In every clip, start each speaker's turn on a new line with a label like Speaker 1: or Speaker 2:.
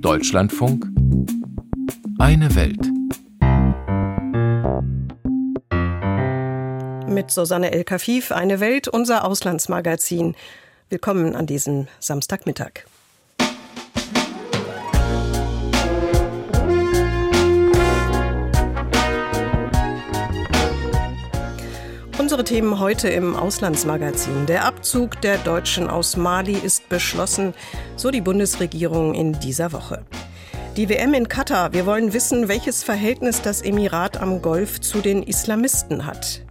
Speaker 1: Deutschlandfunk Eine Welt.
Speaker 2: Mit Susanne El Kafif, Eine Welt, unser Auslandsmagazin. Willkommen an diesem Samstagmittag. Unsere Themen heute im Auslandsmagazin. Der Abzug der Deutschen aus Mali ist beschlossen, so die Bundesregierung in dieser Woche. Die WM in Katar. Wir wollen wissen, welches Verhältnis das Emirat am Golf zu den Islamisten hat.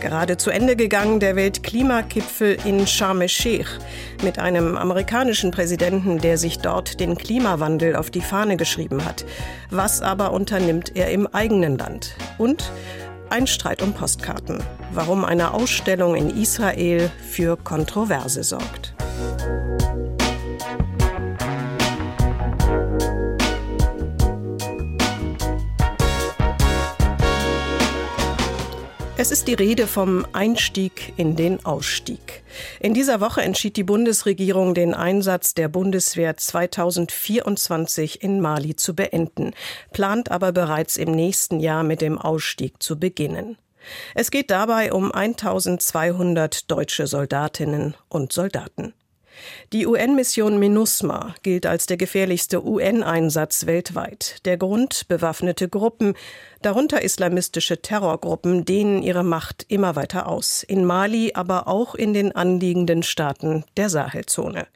Speaker 2: Gerade zu Ende gegangen der Weltklimagipfel in Sharm el-Sheikh mit einem amerikanischen Präsidenten, der sich dort den Klimawandel auf die Fahne geschrieben hat. Was aber unternimmt er im eigenen Land? Und ein Streit um Postkarten. Warum eine Ausstellung in Israel für Kontroverse sorgt. Es ist die Rede vom Einstieg in den Ausstieg. In dieser Woche entschied die Bundesregierung, den Einsatz der Bundeswehr 2024 in Mali zu beenden, plant aber bereits im nächsten Jahr mit dem Ausstieg zu beginnen. Es geht dabei um 1200 deutsche Soldatinnen und Soldaten. Die UN-Mission MINUSMA gilt als der gefährlichste UN-Einsatz weltweit. Der Grund bewaffnete Gruppen, darunter islamistische Terrorgruppen, dehnen ihre Macht immer weiter aus, in Mali, aber auch in den anliegenden Staaten der Sahelzone.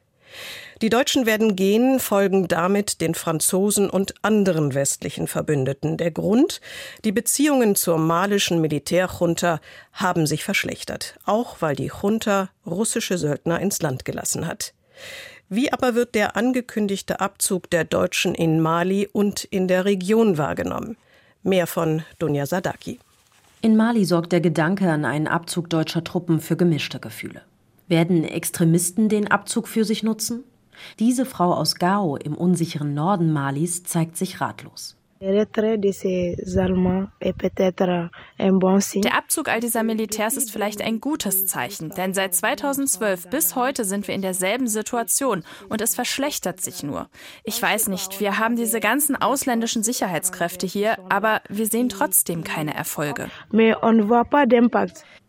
Speaker 2: Die Deutschen werden gehen, folgen damit den Franzosen und anderen westlichen Verbündeten. Der Grund? Die Beziehungen zur malischen Militärjunta haben sich verschlechtert, auch weil die Junta russische Söldner ins Land gelassen hat. Wie aber wird der angekündigte Abzug der Deutschen in Mali und in der Region wahrgenommen? Mehr von Dunja Sadaki.
Speaker 3: In Mali sorgt der Gedanke an einen Abzug deutscher Truppen für gemischte Gefühle. Werden Extremisten den Abzug für sich nutzen? Diese Frau aus Gao im unsicheren Norden Malis zeigt sich ratlos.
Speaker 4: Der Abzug all dieser Militärs ist vielleicht ein gutes Zeichen, denn seit 2012 bis heute sind wir in derselben Situation und es verschlechtert sich nur. Ich weiß nicht, wir haben diese ganzen ausländischen Sicherheitskräfte hier, aber wir sehen trotzdem keine Erfolge.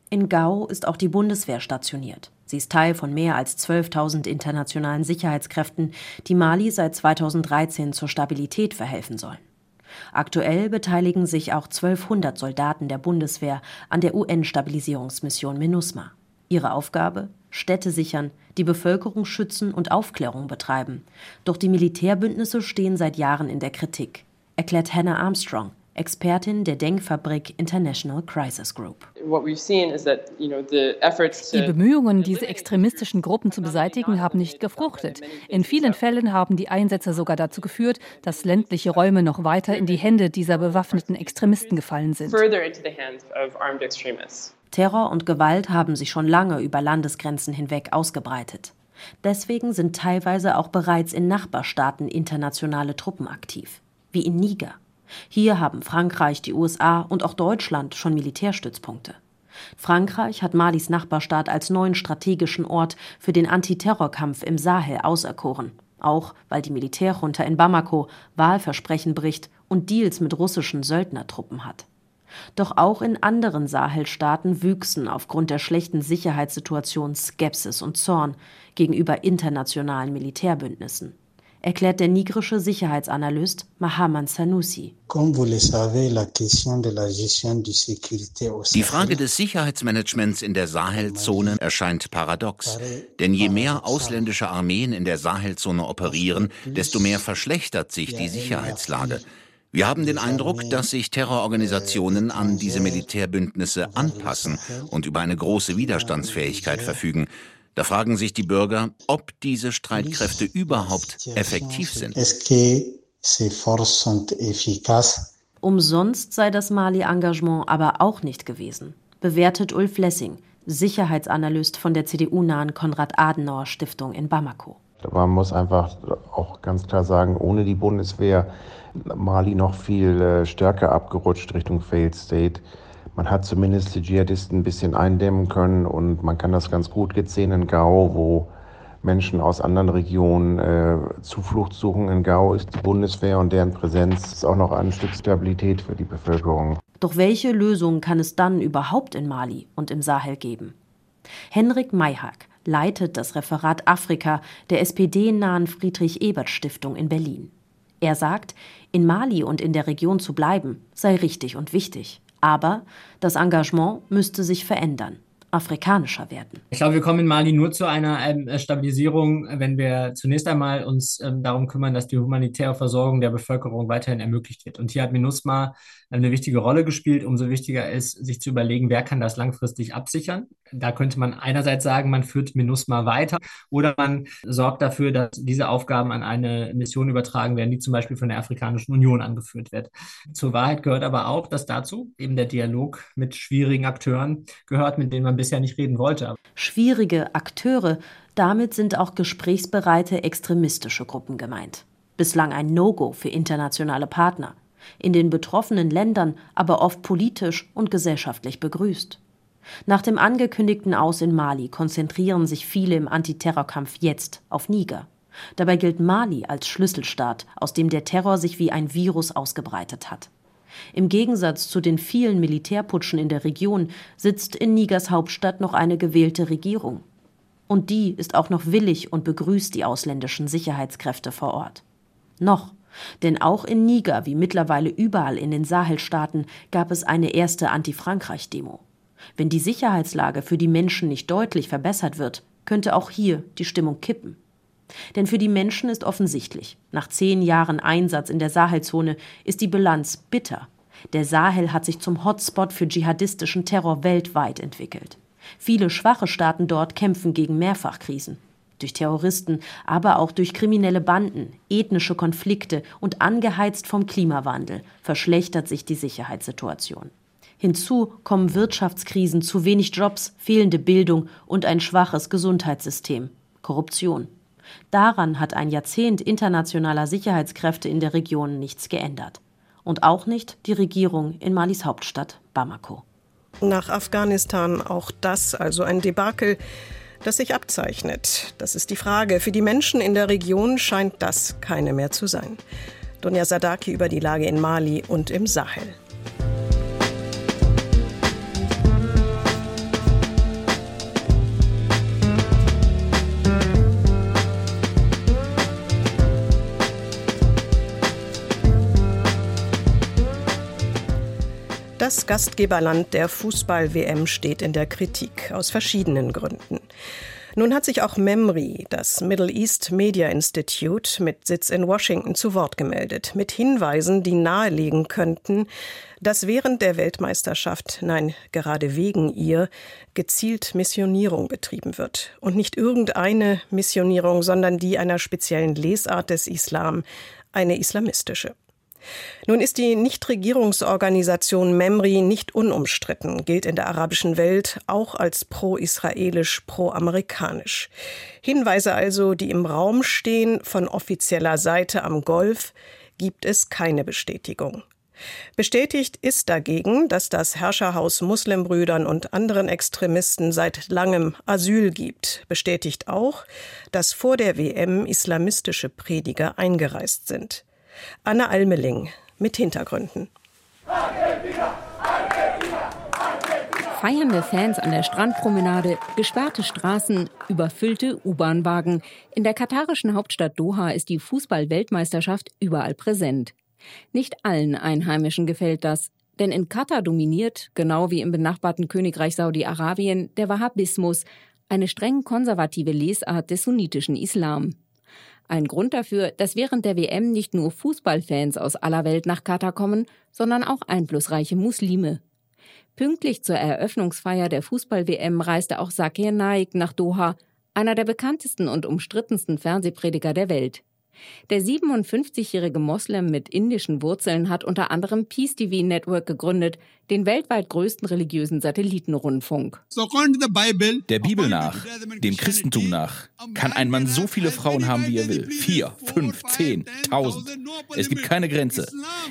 Speaker 3: In Gao ist auch die Bundeswehr stationiert. Sie ist Teil von mehr als 12.000 internationalen Sicherheitskräften, die Mali seit 2013 zur Stabilität verhelfen sollen. Aktuell beteiligen sich auch 1200 Soldaten der Bundeswehr an der UN-Stabilisierungsmission MINUSMA. Ihre Aufgabe? Städte sichern, die Bevölkerung schützen und Aufklärung betreiben. Doch die Militärbündnisse stehen seit Jahren in der Kritik, erklärt Hannah Armstrong, Expertin der Denkfabrik International Crisis Group.
Speaker 5: Die Bemühungen, diese extremistischen Gruppen zu beseitigen, haben nicht gefruchtet. In vielen Fällen haben die Einsätze sogar dazu geführt, dass ländliche Räume noch weiter in die Hände dieser bewaffneten Extremisten gefallen sind.
Speaker 3: Terror und Gewalt haben sich schon lange über Landesgrenzen hinweg ausgebreitet. Deswegen sind teilweise auch bereits in Nachbarstaaten internationale Truppen aktiv, wie in Niger. Hier haben Frankreich, die USA und auch Deutschland schon Militärstützpunkte. Frankreich hat Malis Nachbarstaat als neuen strategischen Ort für den Antiterrorkampf im Sahel auserkoren, auch weil die Militärjunta in Bamako Wahlversprechen bricht und Deals mit russischen Söldnertruppen hat. Doch auch in anderen Sahelstaaten wüchsen aufgrund der schlechten Sicherheitssituation Skepsis und Zorn gegenüber internationalen Militärbündnissen erklärt der nigrische Sicherheitsanalyst Mahaman Sanusi.
Speaker 6: Die Frage des Sicherheitsmanagements in der Sahelzone erscheint paradox. Denn je mehr ausländische Armeen in der Sahelzone operieren, desto mehr verschlechtert sich die Sicherheitslage. Wir haben den Eindruck, dass sich Terrororganisationen an diese Militärbündnisse anpassen und über eine große Widerstandsfähigkeit verfügen. Da fragen sich die Bürger, ob diese Streitkräfte überhaupt effektiv sind.
Speaker 3: Umsonst sei das Mali-Engagement aber auch nicht gewesen, bewertet Ulf Lessing, Sicherheitsanalyst von der CDU-nahen Konrad-Adenauer-Stiftung in Bamako.
Speaker 7: Man muss einfach auch ganz klar sagen, ohne die Bundeswehr Mali noch viel äh, stärker abgerutscht Richtung Failed State. Man hat zumindest die Dschihadisten ein bisschen eindämmen können und man kann das ganz gut sehen in Gao, wo Menschen aus anderen Regionen äh, Zuflucht suchen. In Gao ist die Bundeswehr und deren Präsenz ist auch noch ein Stück Stabilität für die Bevölkerung.
Speaker 3: Doch welche Lösungen kann es dann überhaupt in Mali und im Sahel geben? Henrik Mayhag leitet das Referat Afrika der SPD-nahen Friedrich-Ebert-Stiftung in Berlin. Er sagt, in Mali und in der Region zu bleiben sei richtig und wichtig. Aber das Engagement müsste sich verändern afrikanischer werden.
Speaker 8: Ich glaube, wir kommen in Mali nur zu einer ähm, Stabilisierung, wenn wir zunächst einmal uns ähm, darum kümmern, dass die humanitäre Versorgung der Bevölkerung weiterhin ermöglicht wird. Und hier hat MINUSMA eine wichtige Rolle gespielt. Umso wichtiger ist, sich zu überlegen, wer kann das langfristig absichern. Da könnte man einerseits sagen, man führt MINUSMA weiter oder man sorgt dafür, dass diese Aufgaben an eine Mission übertragen werden, die zum Beispiel von der Afrikanischen Union angeführt wird. Zur Wahrheit gehört aber auch, dass dazu eben der Dialog mit schwierigen Akteuren gehört, mit denen man bisher nicht reden wollte.
Speaker 3: Schwierige Akteure, damit sind auch gesprächsbereite extremistische Gruppen gemeint. Bislang ein No-Go für internationale Partner. In den betroffenen Ländern aber oft politisch und gesellschaftlich begrüßt. Nach dem angekündigten Aus in Mali konzentrieren sich viele im Antiterrorkampf jetzt auf Niger. Dabei gilt Mali als Schlüsselstaat, aus dem der Terror sich wie ein Virus ausgebreitet hat. Im Gegensatz zu den vielen Militärputschen in der Region sitzt in Nigers Hauptstadt noch eine gewählte Regierung. Und die ist auch noch willig und begrüßt die ausländischen Sicherheitskräfte vor Ort. Noch. Denn auch in Niger, wie mittlerweile überall in den Sahelstaaten, gab es eine erste Anti-Frankreich-Demo. Wenn die Sicherheitslage für die Menschen nicht deutlich verbessert wird, könnte auch hier die Stimmung kippen. Denn für die Menschen ist offensichtlich, nach zehn Jahren Einsatz in der Sahelzone ist die Bilanz bitter. Der Sahel hat sich zum Hotspot für dschihadistischen Terror weltweit entwickelt. Viele schwache Staaten dort kämpfen gegen Mehrfachkrisen. Durch Terroristen, aber auch durch kriminelle Banden, ethnische Konflikte und angeheizt vom Klimawandel verschlechtert sich die Sicherheitssituation. Hinzu kommen Wirtschaftskrisen, zu wenig Jobs, fehlende Bildung und ein schwaches Gesundheitssystem, Korruption. Daran hat ein Jahrzehnt internationaler Sicherheitskräfte in der Region nichts geändert. Und auch nicht die Regierung in Malis Hauptstadt Bamako.
Speaker 2: Nach Afghanistan auch das, also ein Debakel, das sich abzeichnet. Das ist die Frage. Für die Menschen in der Region scheint das keine mehr zu sein. Donja Sadaki über die Lage in Mali und im Sahel. Das Gastgeberland der Fußball-WM steht in der Kritik aus verschiedenen Gründen. Nun hat sich auch MEMRI, das Middle East Media Institute mit Sitz in Washington, zu Wort gemeldet, mit Hinweisen, die nahelegen könnten, dass während der Weltmeisterschaft, nein, gerade wegen ihr, gezielt Missionierung betrieben wird. Und nicht irgendeine Missionierung, sondern die einer speziellen Lesart des Islam, eine islamistische. Nun ist die Nichtregierungsorganisation MEMRI nicht unumstritten, gilt in der arabischen Welt auch als pro-israelisch, pro-amerikanisch. Hinweise also, die im Raum stehen, von offizieller Seite am Golf, gibt es keine Bestätigung. Bestätigt ist dagegen, dass das Herrscherhaus Muslimbrüdern und anderen Extremisten seit langem Asyl gibt. Bestätigt auch, dass vor der WM islamistische Prediger eingereist sind. Anna Almeling mit Hintergründen.
Speaker 9: Feiernde Fans an der Strandpromenade, gesperrte Straßen, überfüllte U-Bahn-Wagen. In der katarischen Hauptstadt Doha ist die Fußball-Weltmeisterschaft überall präsent. Nicht allen Einheimischen gefällt das, denn in Katar dominiert, genau wie im benachbarten Königreich Saudi-Arabien, der Wahhabismus, eine streng konservative Lesart des sunnitischen Islam. Ein Grund dafür, dass während der WM nicht nur Fußballfans aus aller Welt nach Katar kommen, sondern auch einflussreiche Muslime. Pünktlich zur Eröffnungsfeier der Fußball-WM reiste auch Zakir Naik nach Doha, einer der bekanntesten und umstrittensten Fernsehprediger der Welt. Der 57-jährige Moslem mit indischen Wurzeln hat unter anderem Peace TV Network gegründet, den weltweit größten religiösen Satellitenrundfunk.
Speaker 10: Der Bibel nach, dem Christentum nach, kann ein Mann so viele Frauen haben, wie er will. Vier, fünf, zehn, tausend. Es gibt keine Grenze.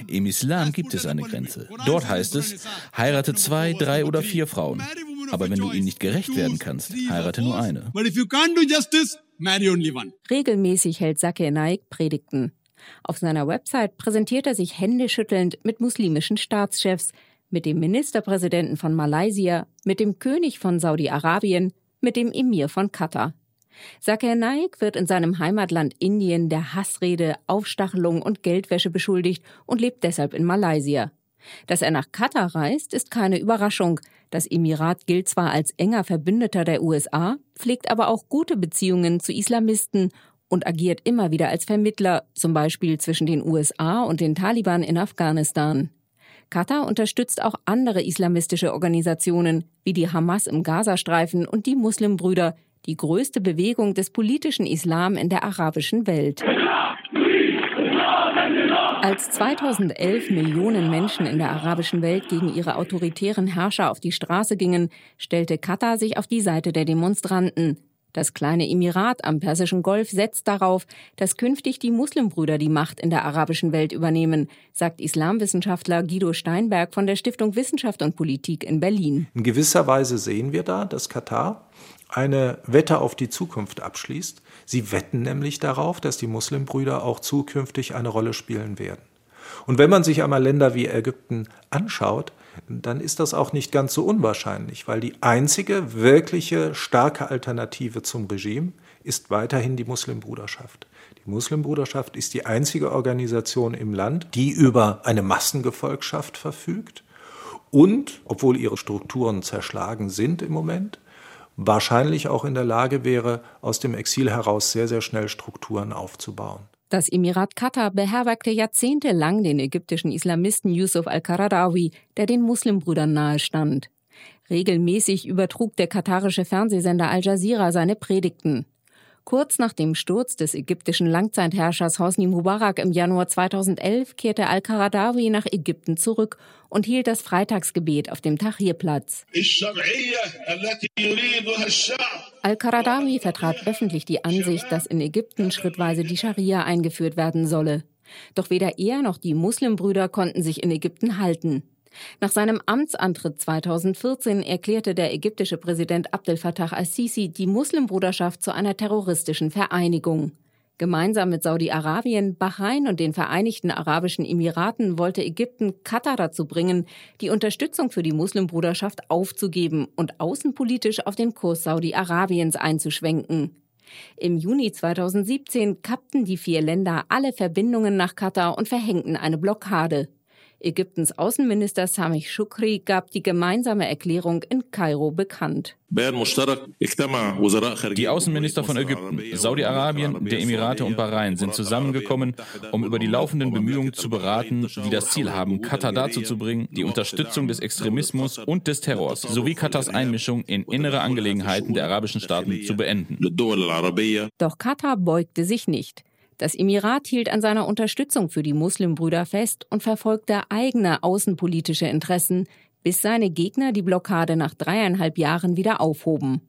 Speaker 10: Im Islam gibt es eine Grenze. Dort heißt es, heirate zwei, drei oder vier Frauen. Aber wenn du ihnen nicht gerecht werden kannst, heirate nur eine.
Speaker 9: Regelmäßig hält Zakir Naik Predigten. Auf seiner Website präsentiert er sich händeschüttelnd mit muslimischen Staatschefs, mit dem Ministerpräsidenten von Malaysia, mit dem König von Saudi-Arabien, mit dem Emir von Katar. Zakir Naik wird in seinem Heimatland Indien der Hassrede, Aufstachelung und Geldwäsche beschuldigt und lebt deshalb in Malaysia. Dass er nach Katar reist, ist keine Überraschung. Das Emirat gilt zwar als enger Verbündeter der USA, pflegt aber auch gute Beziehungen zu Islamisten und agiert immer wieder als Vermittler, zum Beispiel zwischen den USA und den Taliban in Afghanistan. Katar unterstützt auch andere islamistische Organisationen, wie die Hamas im Gazastreifen und die Muslimbrüder, die größte Bewegung des politischen Islam in der arabischen Welt. Als 2011 Millionen Menschen in der arabischen Welt gegen ihre autoritären Herrscher auf die Straße gingen, stellte Katar sich auf die Seite der Demonstranten. Das kleine Emirat am Persischen Golf setzt darauf, dass künftig die Muslimbrüder die Macht in der arabischen Welt übernehmen, sagt Islamwissenschaftler Guido Steinberg von der Stiftung Wissenschaft und Politik in Berlin.
Speaker 11: In gewisser Weise sehen wir da, dass Katar eine Wette auf die Zukunft abschließt. Sie wetten nämlich darauf, dass die Muslimbrüder auch zukünftig eine Rolle spielen werden. Und wenn man sich einmal Länder wie Ägypten anschaut, dann ist das auch nicht ganz so unwahrscheinlich, weil die einzige wirkliche starke Alternative zum Regime ist weiterhin die Muslimbruderschaft. Die Muslimbruderschaft ist die einzige Organisation im Land, die über eine Massengefolgschaft verfügt und, obwohl ihre Strukturen zerschlagen sind im Moment, wahrscheinlich auch in der Lage wäre, aus dem Exil heraus sehr, sehr schnell Strukturen aufzubauen.
Speaker 9: Das Emirat Katar beherbergte jahrzehntelang den ägyptischen Islamisten Yusuf al-Qaradawi, der den Muslimbrüdern nahestand. Regelmäßig übertrug der katarische Fernsehsender Al Jazeera seine Predigten. Kurz nach dem Sturz des ägyptischen Langzeitherrschers Hosni Mubarak im Januar 2011 kehrte al-Qaradawi nach Ägypten zurück und hielt das Freitagsgebet auf dem Tahrirplatz. Al-Qaradawi vertrat öffentlich die Ansicht, dass in Ägypten schrittweise die Scharia eingeführt werden solle. Doch weder er noch die Muslimbrüder konnten sich in Ägypten halten. Nach seinem Amtsantritt 2014 erklärte der ägyptische Präsident Abdel Fattah al-Sisi die Muslimbruderschaft zu einer terroristischen Vereinigung. Gemeinsam mit Saudi-Arabien, Bahrain und den Vereinigten Arabischen Emiraten wollte Ägypten Katar dazu bringen, die Unterstützung für die Muslimbruderschaft aufzugeben und außenpolitisch auf den Kurs Saudi-Arabiens einzuschwenken. Im Juni 2017 kappten die vier Länder alle Verbindungen nach Katar und verhängten eine Blockade. Ägyptens Außenminister Samih Shukri gab die gemeinsame Erklärung in Kairo bekannt.
Speaker 10: Die Außenminister von Ägypten, Saudi-Arabien, der Emirate und Bahrain sind zusammengekommen, um über die laufenden Bemühungen zu beraten, die das Ziel haben, Katar dazu zu bringen, die Unterstützung des Extremismus und des Terrors sowie Katars Einmischung in innere Angelegenheiten der arabischen Staaten zu beenden.
Speaker 9: Doch Katar beugte sich nicht. Das Emirat hielt an seiner Unterstützung für die Muslimbrüder fest und verfolgte eigene außenpolitische Interessen, bis seine Gegner die Blockade nach dreieinhalb Jahren wieder aufhoben.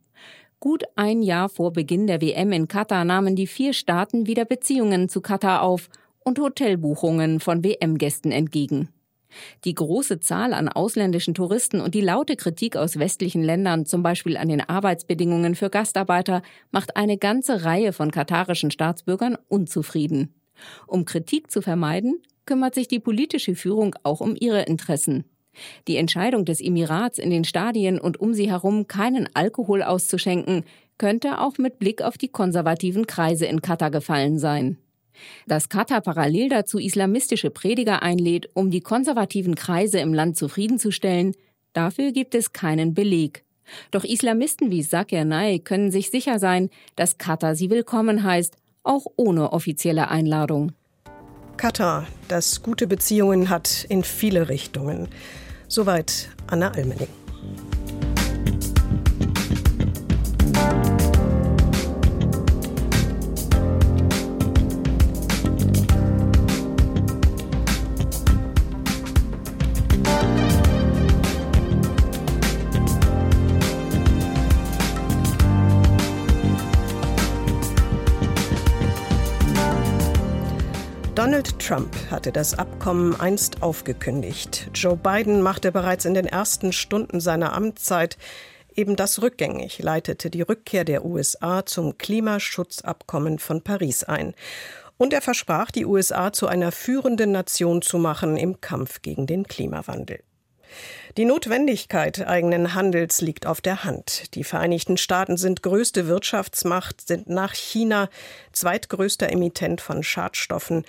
Speaker 9: Gut ein Jahr vor Beginn der WM in Katar nahmen die vier Staaten wieder Beziehungen zu Katar auf und Hotelbuchungen von WM-Gästen entgegen. Die große Zahl an ausländischen Touristen und die laute Kritik aus westlichen Ländern, zum Beispiel an den Arbeitsbedingungen für Gastarbeiter, macht eine ganze Reihe von katarischen Staatsbürgern unzufrieden. Um Kritik zu vermeiden, kümmert sich die politische Führung auch um ihre Interessen. Die Entscheidung des Emirats in den Stadien und um sie herum keinen Alkohol auszuschenken, könnte auch mit Blick auf die konservativen Kreise in Katar gefallen sein. Dass Katar parallel dazu islamistische Prediger einlädt, um die konservativen Kreise im Land zufriedenzustellen, dafür gibt es keinen Beleg. Doch Islamisten wie Zakir Naik können sich sicher sein, dass Katar sie willkommen heißt, auch ohne offizielle Einladung.
Speaker 2: Katar, das gute Beziehungen hat in viele Richtungen. Soweit Anna Almening. Donald Trump hatte das Abkommen einst aufgekündigt. Joe Biden machte bereits in den ersten Stunden seiner Amtszeit
Speaker 12: Eben das rückgängig leitete die Rückkehr der USA zum Klimaschutzabkommen von Paris ein. Und er versprach, die USA zu einer führenden Nation zu machen im Kampf gegen den Klimawandel. Die Notwendigkeit eigenen Handels liegt auf der Hand. Die Vereinigten Staaten sind größte Wirtschaftsmacht, sind nach China zweitgrößter Emittent von Schadstoffen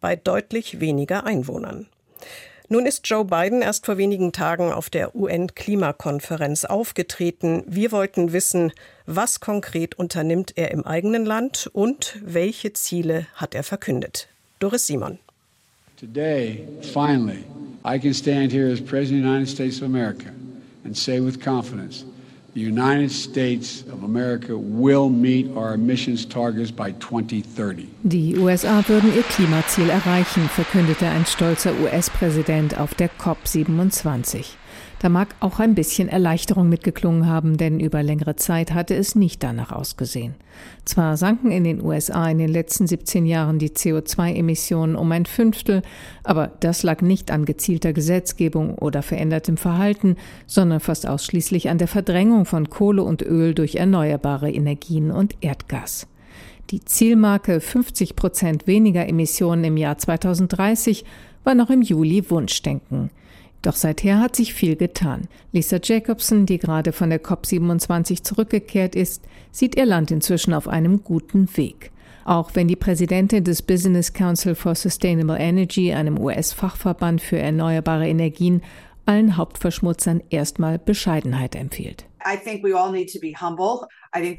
Speaker 12: bei deutlich weniger Einwohnern. Nun ist Joe Biden erst vor wenigen Tagen auf der UN-Klimakonferenz aufgetreten. Wir wollten wissen, was konkret unternimmt er im eigenen Land und welche Ziele hat er verkündet. Doris Simon. Today, finally, I can stand here as President of the United States of America and say with confidence the United States of America will meet our emissions targets by 2030. Die USA würden ihr Klimaziel erreichen, verkündete ein stolzer US-Präsident auf der COP27. Da mag auch ein bisschen Erleichterung mitgeklungen haben, denn über längere Zeit hatte es nicht danach ausgesehen. Zwar sanken in den USA in den letzten 17 Jahren die CO2-Emissionen um ein Fünftel, aber das lag nicht an gezielter Gesetzgebung oder verändertem Verhalten, sondern fast ausschließlich an der Verdrängung von Kohle und Öl durch erneuerbare Energien und Erdgas. Die Zielmarke 50 Prozent weniger Emissionen im Jahr 2030 war noch im Juli Wunschdenken. Doch seither hat sich viel getan. Lisa Jacobson, die gerade von der COP27 zurückgekehrt ist, sieht ihr Land inzwischen auf einem guten Weg. Auch wenn die Präsidentin des Business Council for Sustainable Energy, einem US-Fachverband für erneuerbare Energien, allen Hauptverschmutzern erstmal Bescheidenheit empfiehlt.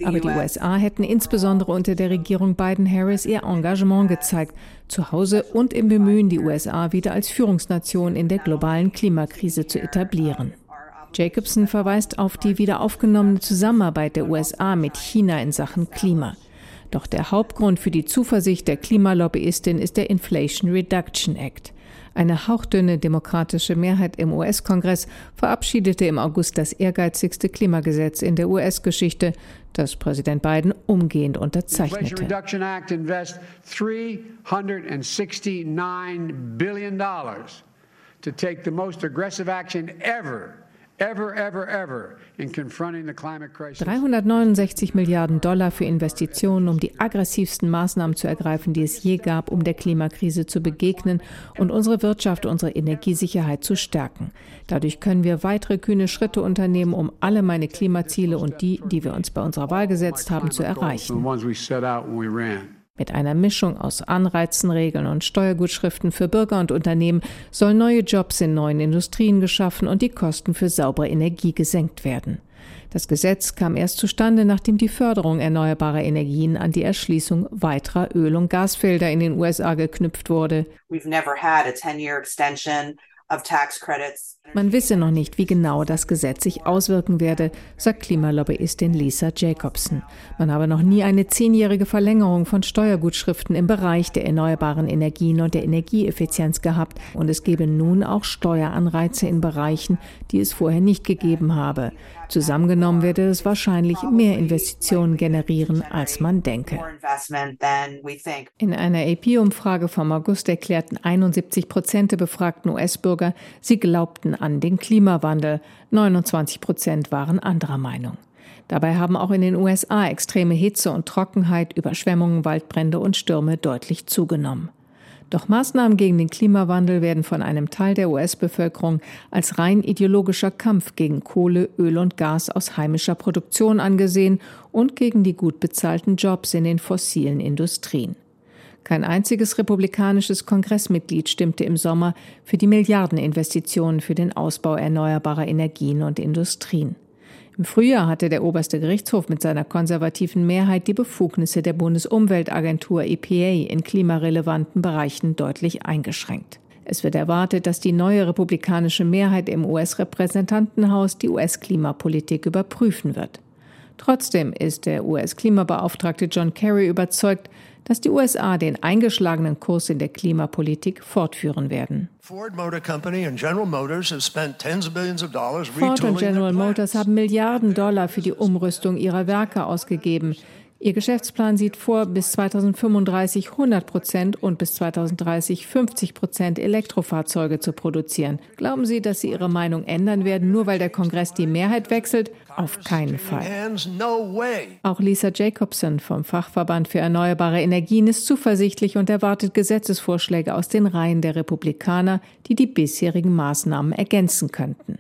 Speaker 12: Aber die USA hätten insbesondere unter der Regierung Biden-Harris ihr Engagement gezeigt, zu Hause und im Bemühen, die USA wieder als Führungsnation in der globalen Klimakrise zu etablieren. Jacobson verweist auf die wiederaufgenommene Zusammenarbeit der USA mit China in Sachen Klima. Doch der Hauptgrund für die Zuversicht der Klimalobbyistin ist der Inflation Reduction Act. Eine hauchdünne demokratische Mehrheit im US-Kongress verabschiedete im August das ehrgeizigste Klimagesetz in der US-Geschichte, das Präsident Biden umgehend unterzeichnete. to take the most aggressive action ever 369 Milliarden Dollar für Investitionen, um die aggressivsten Maßnahmen zu ergreifen, die es je gab, um der Klimakrise zu begegnen und unsere Wirtschaft, unsere Energiesicherheit zu stärken. Dadurch können wir weitere kühne Schritte unternehmen, um alle meine Klimaziele und die, die wir uns bei unserer Wahl gesetzt haben, zu erreichen. Mit einer Mischung aus Anreizen, Regeln und Steuergutschriften für Bürger und Unternehmen sollen neue Jobs in neuen Industrien geschaffen und die Kosten für saubere Energie gesenkt werden. Das Gesetz kam erst zustande, nachdem die Förderung erneuerbarer Energien an die Erschließung weiterer Öl- und Gasfelder in den USA geknüpft wurde. We've never had a 10-year extension man wisse noch nicht, wie genau das Gesetz sich auswirken werde, sagt Klimalobbyistin Lisa Jacobson. Man habe noch nie eine zehnjährige Verlängerung von Steuergutschriften im Bereich der erneuerbaren Energien und der Energieeffizienz gehabt und es gebe nun auch Steueranreize in Bereichen, die es vorher nicht gegeben habe. Zusammengenommen werde es wahrscheinlich mehr Investitionen generieren, als man denke. In einer AP-Umfrage vom August erklärten 71 Prozent der befragten US-Bürger, sie glaubten an den Klimawandel. 29 Prozent waren anderer Meinung. Dabei haben auch in den USA extreme Hitze und Trockenheit, Überschwemmungen, Waldbrände und Stürme deutlich zugenommen. Doch Maßnahmen gegen den Klimawandel werden von einem Teil der US-Bevölkerung als rein ideologischer Kampf gegen Kohle, Öl und Gas aus heimischer Produktion angesehen und gegen die gut bezahlten Jobs in den fossilen Industrien. Kein einziges republikanisches Kongressmitglied stimmte im Sommer für die Milliardeninvestitionen für den Ausbau erneuerbarer Energien und Industrien. Im Frühjahr hatte der oberste Gerichtshof mit seiner konservativen Mehrheit die Befugnisse der Bundesumweltagentur EPA in klimarelevanten Bereichen deutlich eingeschränkt. Es wird erwartet, dass die neue republikanische Mehrheit im US-Repräsentantenhaus die US-Klimapolitik überprüfen wird. Trotzdem ist der US-Klimabeauftragte John Kerry überzeugt, dass die USA den eingeschlagenen Kurs in der Klimapolitik fortführen werden. Ford und General Motors haben Milliarden Dollar für die Umrüstung ihrer Werke ausgegeben. Ihr Geschäftsplan sieht vor, bis 2035 100 Prozent und bis 2030 50 Prozent Elektrofahrzeuge zu produzieren. Glauben Sie, dass Sie Ihre Meinung ändern werden, nur weil der Kongress die Mehrheit wechselt? Auf keinen Fall. Auch Lisa Jacobson vom Fachverband für erneuerbare Energien ist zuversichtlich und erwartet Gesetzesvorschläge aus den Reihen der Republikaner, die die bisherigen Maßnahmen ergänzen könnten.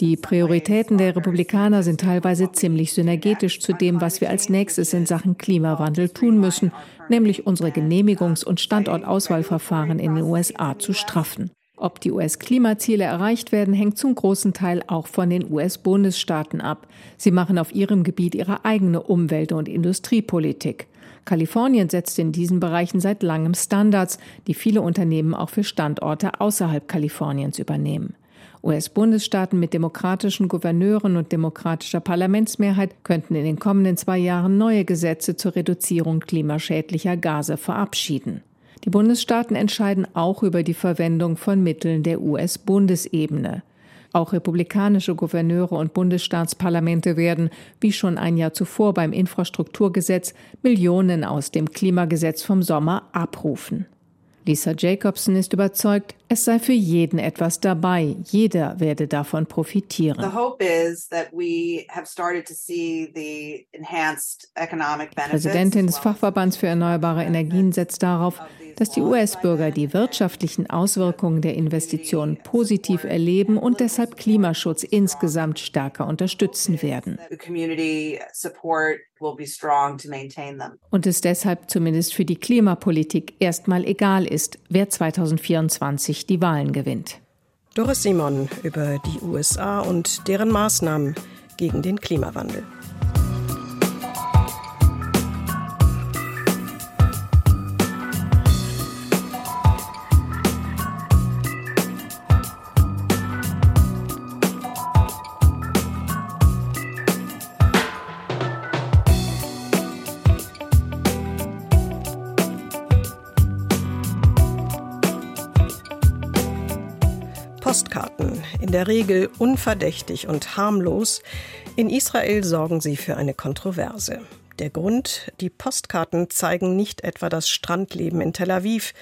Speaker 12: Die Prioritäten der Republikaner sind teilweise ziemlich synergetisch zu dem, was wir als nächstes in Sachen Klimawandel tun müssen, nämlich unsere Genehmigungs- und Standortauswahlverfahren in den USA zu straffen. Ob die US-Klimaziele erreicht werden, hängt zum großen Teil auch von den US-Bundesstaaten ab. Sie machen auf ihrem Gebiet ihre eigene Umwelt- und Industriepolitik. Kalifornien setzt in diesen Bereichen seit langem Standards, die viele Unternehmen auch für Standorte außerhalb Kaliforniens übernehmen. US-Bundesstaaten mit demokratischen Gouverneuren und demokratischer Parlamentsmehrheit könnten in den kommenden zwei Jahren neue Gesetze zur Reduzierung klimaschädlicher Gase verabschieden. Die Bundesstaaten entscheiden auch über die Verwendung von Mitteln der US-Bundesebene. Auch republikanische Gouverneure und Bundesstaatsparlamente werden, wie schon ein Jahr zuvor beim Infrastrukturgesetz, Millionen aus dem Klimagesetz vom Sommer abrufen. Lisa Jacobson ist überzeugt, es sei für jeden etwas dabei. Jeder werde davon profitieren. Die Präsidentin des Fachverbands für erneuerbare Energien setzt darauf, dass die US-Bürger die wirtschaftlichen Auswirkungen der Investitionen positiv erleben und deshalb Klimaschutz insgesamt stärker unterstützen werden. Und es deshalb zumindest für die Klimapolitik erstmal egal ist, wer 2024 die Wahlen gewinnt.
Speaker 2: Doris Simon über die USA und deren Maßnahmen gegen den Klimawandel. Der Regel unverdächtig und harmlos, in Israel sorgen sie für eine Kontroverse. Der Grund, die Postkarten zeigen nicht etwa das Strandleben in Tel Aviv,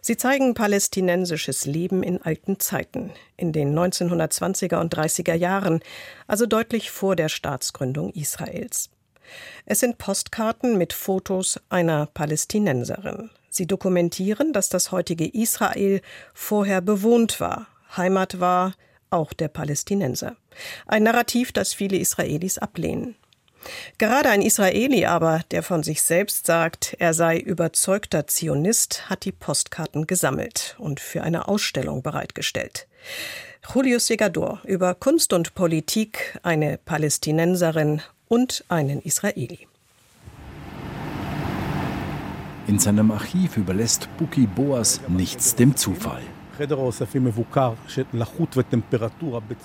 Speaker 2: sie zeigen palästinensisches Leben in alten Zeiten, in den 1920er und 30er Jahren, also deutlich vor der Staatsgründung Israels. Es sind Postkarten mit Fotos einer Palästinenserin. Sie dokumentieren, dass das heutige Israel vorher bewohnt war, Heimat war, auch der Palästinenser. Ein Narrativ, das viele Israelis ablehnen. Gerade ein Israeli aber, der von sich selbst sagt, er sei überzeugter Zionist, hat die Postkarten gesammelt und für eine Ausstellung bereitgestellt. Julius Segador über Kunst und Politik, eine Palästinenserin und einen Israeli.
Speaker 13: In seinem Archiv überlässt Buki Boas nichts dem Zufall.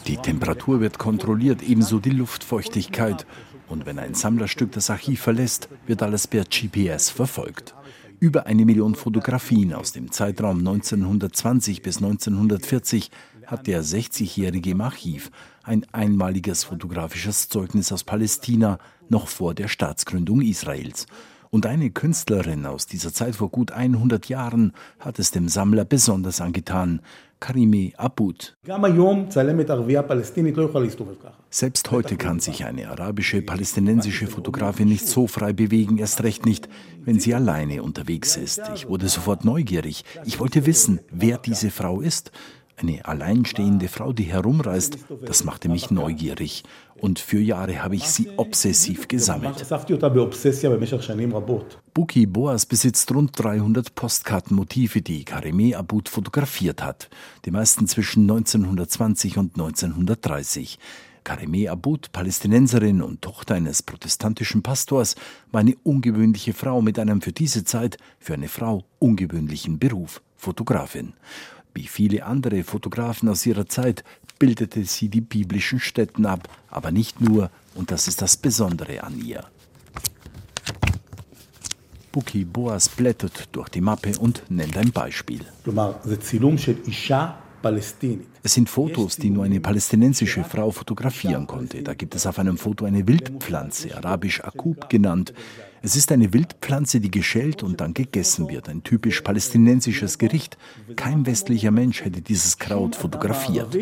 Speaker 13: Die Temperatur wird kontrolliert, ebenso die Luftfeuchtigkeit. Und wenn ein Sammlerstück das Archiv verlässt, wird alles per GPS verfolgt. Über eine Million Fotografien aus dem Zeitraum 1920 bis 1940 hat der 60-Jährige im Archiv, ein einmaliges fotografisches Zeugnis aus Palästina, noch vor der Staatsgründung Israels. Und eine Künstlerin aus dieser Zeit vor gut 100 Jahren hat es dem Sammler besonders angetan. Karime Abud. Selbst heute kann sich eine arabische, palästinensische Fotografin nicht so frei bewegen, erst recht nicht, wenn sie alleine unterwegs ist. Ich wurde sofort neugierig. Ich wollte wissen, wer diese Frau ist. Eine alleinstehende Frau, die herumreist, das machte mich neugierig. Und für Jahre habe ich sie obsessiv gesammelt. Buki Boas besitzt rund 300 Postkartenmotive, die Kareme Abud fotografiert hat. Die meisten zwischen 1920 und 1930. Karime Abud, Palästinenserin und Tochter eines protestantischen Pastors, war eine ungewöhnliche Frau mit einem für diese Zeit, für eine Frau ungewöhnlichen Beruf, Fotografin. Wie viele andere Fotografen aus ihrer Zeit bildete sie die biblischen Stätten ab, aber nicht nur, und das ist das Besondere an ihr. Buki Boas blättert durch die Mappe und nennt ein Beispiel. Es sind Fotos, die nur eine palästinensische Frau fotografieren konnte. Da gibt es auf einem Foto eine Wildpflanze, arabisch Akub genannt. Es ist eine Wildpflanze, die geschält und dann gegessen wird. Ein typisch palästinensisches Gericht. Kein westlicher Mensch hätte dieses Kraut fotografiert.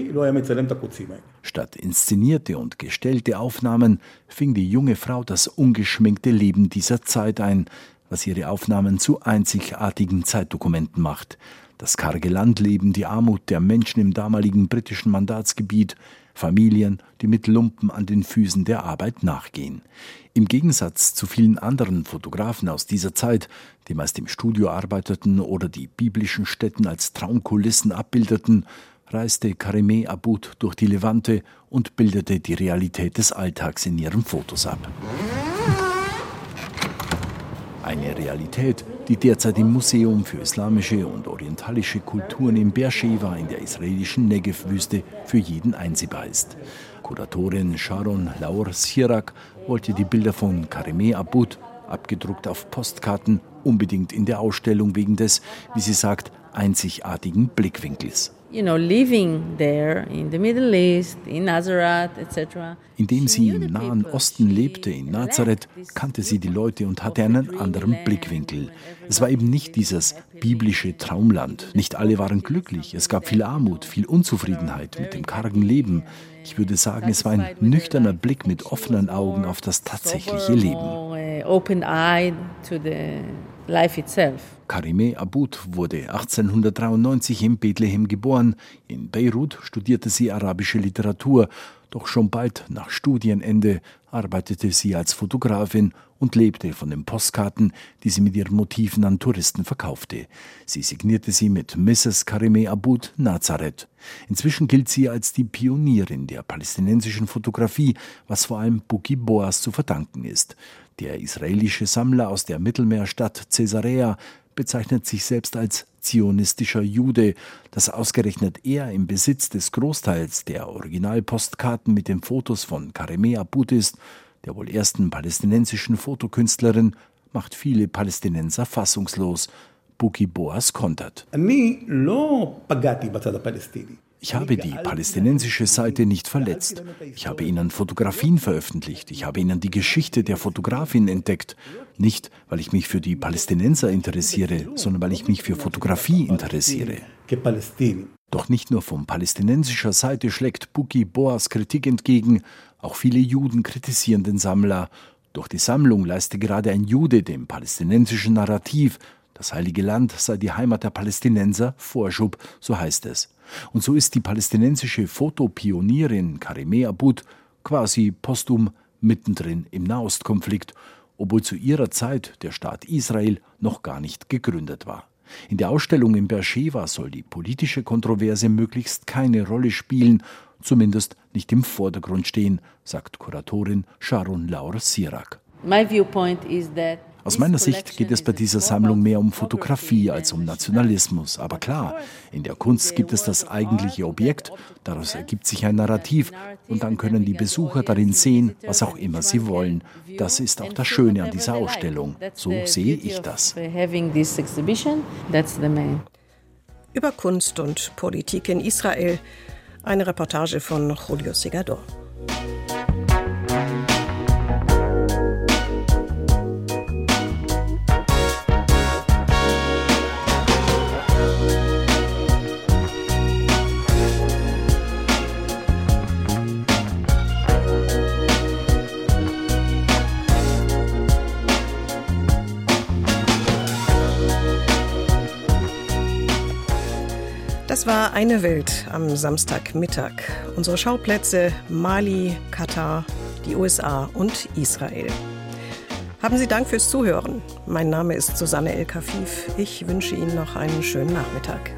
Speaker 13: Statt inszenierte und gestellte Aufnahmen fing die junge Frau das ungeschminkte Leben dieser Zeit ein, was ihre Aufnahmen zu einzigartigen Zeitdokumenten macht. Das karge Landleben, die Armut der Menschen im damaligen britischen Mandatsgebiet, Familien, die mit Lumpen an den Füßen der Arbeit nachgehen. Im Gegensatz zu vielen anderen Fotografen aus dieser Zeit, die meist im Studio arbeiteten oder die biblischen Städten als Traumkulissen abbildeten, reiste Karimeh Abud durch die Levante und bildete die Realität des Alltags in ihren Fotos ab. Eine Realität, die derzeit im Museum für islamische und orientalische Kulturen in Beersheba in der israelischen Negev-Wüste für jeden einsehbar ist. Kuratorin Sharon Laur Sirak wollte die Bilder von Karimeh Abud, abgedruckt auf Postkarten, unbedingt in der Ausstellung wegen des, wie sie sagt, einzigartigen Blickwinkels. Indem sie im Nahen Osten lebte, in Nazareth, kannte sie die Leute und hatte einen anderen Blickwinkel. Es war eben nicht dieses biblische Traumland. Nicht alle waren glücklich. Es gab viel Armut, viel Unzufriedenheit mit dem kargen Leben. Ich würde sagen, es war ein nüchterner Blick mit offenen Augen auf das tatsächliche Leben. Karimeh Abud wurde 1893 in Bethlehem geboren. In Beirut studierte sie arabische Literatur. Doch schon bald nach Studienende arbeitete sie als Fotografin und lebte von den Postkarten, die sie mit ihren Motiven an Touristen verkaufte. Sie signierte sie mit Mrs. Karimeh Abud Nazareth. Inzwischen gilt sie als die Pionierin der palästinensischen Fotografie, was vor allem Buki Boas zu verdanken ist. Der israelische Sammler aus der Mittelmeerstadt Caesarea bezeichnet sich selbst als zionistischer Jude, dass ausgerechnet er im Besitz des Großteils der Originalpostkarten mit den Fotos von Karemea Abud ist, der wohl ersten palästinensischen Fotokünstlerin, macht viele Palästinenser fassungslos. Buki Boas kontert. Ich habe die palästinensische Seite nicht verletzt. Ich habe ihnen Fotografien veröffentlicht. Ich habe ihnen die Geschichte der Fotografin entdeckt. Nicht, weil ich mich für die Palästinenser interessiere, sondern weil ich mich für Fotografie interessiere. Doch nicht nur von palästinensischer Seite schlägt Buki Boas Kritik entgegen, auch viele Juden kritisieren den Sammler. Durch die Sammlung leiste gerade ein Jude dem palästinensischen Narrativ, das Heilige Land sei die Heimat der Palästinenser, Vorschub, so heißt es. Und so ist die palästinensische Fotopionierin Karimeh Abud quasi postum mittendrin im Nahostkonflikt, obwohl zu ihrer Zeit der Staat Israel noch gar nicht gegründet war. In der Ausstellung in Beersheba soll die politische Kontroverse möglichst keine Rolle spielen, zumindest nicht im Vordergrund stehen, sagt Kuratorin Sharon Laur Sirak. My viewpoint is that aus meiner Sicht geht es bei dieser Sammlung mehr um Fotografie als um Nationalismus. Aber klar, in der Kunst gibt es das eigentliche Objekt, daraus ergibt sich ein Narrativ und dann können die Besucher darin sehen, was auch immer sie wollen. Das ist auch das Schöne an dieser Ausstellung. So sehe ich das.
Speaker 2: Über Kunst und Politik in Israel. Eine Reportage von Julio Segador. Das war eine Welt am Samstagmittag. Unsere Schauplätze Mali, Katar, die USA und Israel. Haben Sie Dank fürs Zuhören. Mein Name ist Susanne El Kafif. Ich wünsche Ihnen noch einen schönen Nachmittag.